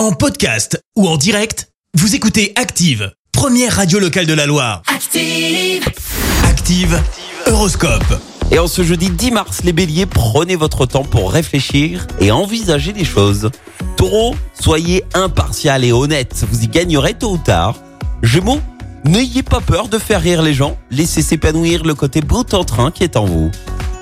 En podcast ou en direct, vous écoutez Active, première radio locale de la Loire. Active. Active, Horoscope. Et en ce jeudi 10 mars, les béliers, prenez votre temps pour réfléchir et envisager les choses. Taureau, soyez impartial et honnête, vous y gagnerez tôt ou tard. Gémeaux, n'ayez pas peur de faire rire les gens, laissez s'épanouir le côté bout en train qui est en vous.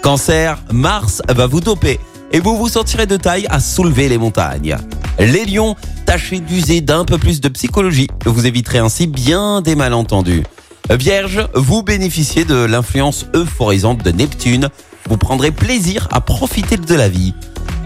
Cancer, Mars va vous doper et vous vous sentirez de taille à soulever les montagnes. Les lions, tâchez d'user d'un peu plus de psychologie, vous éviterez ainsi bien des malentendus. Vierge, vous bénéficiez de l'influence euphorisante de Neptune, vous prendrez plaisir à profiter de la vie.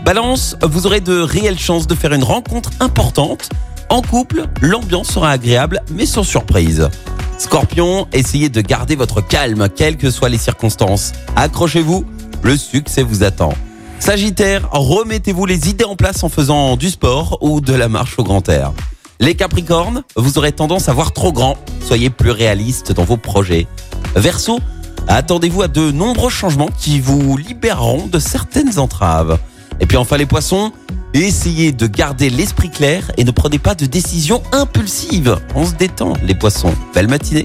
Balance, vous aurez de réelles chances de faire une rencontre importante. En couple, l'ambiance sera agréable mais sans surprise. Scorpion, essayez de garder votre calme, quelles que soient les circonstances. Accrochez-vous, le succès vous attend. Sagittaire, remettez-vous les idées en place en faisant du sport ou de la marche au grand air. Les Capricornes, vous aurez tendance à voir trop grand, soyez plus réaliste dans vos projets. Verseau, attendez-vous à de nombreux changements qui vous libéreront de certaines entraves. Et puis enfin les poissons, essayez de garder l'esprit clair et ne prenez pas de décisions impulsives. On se détend les poissons. Belle matinée.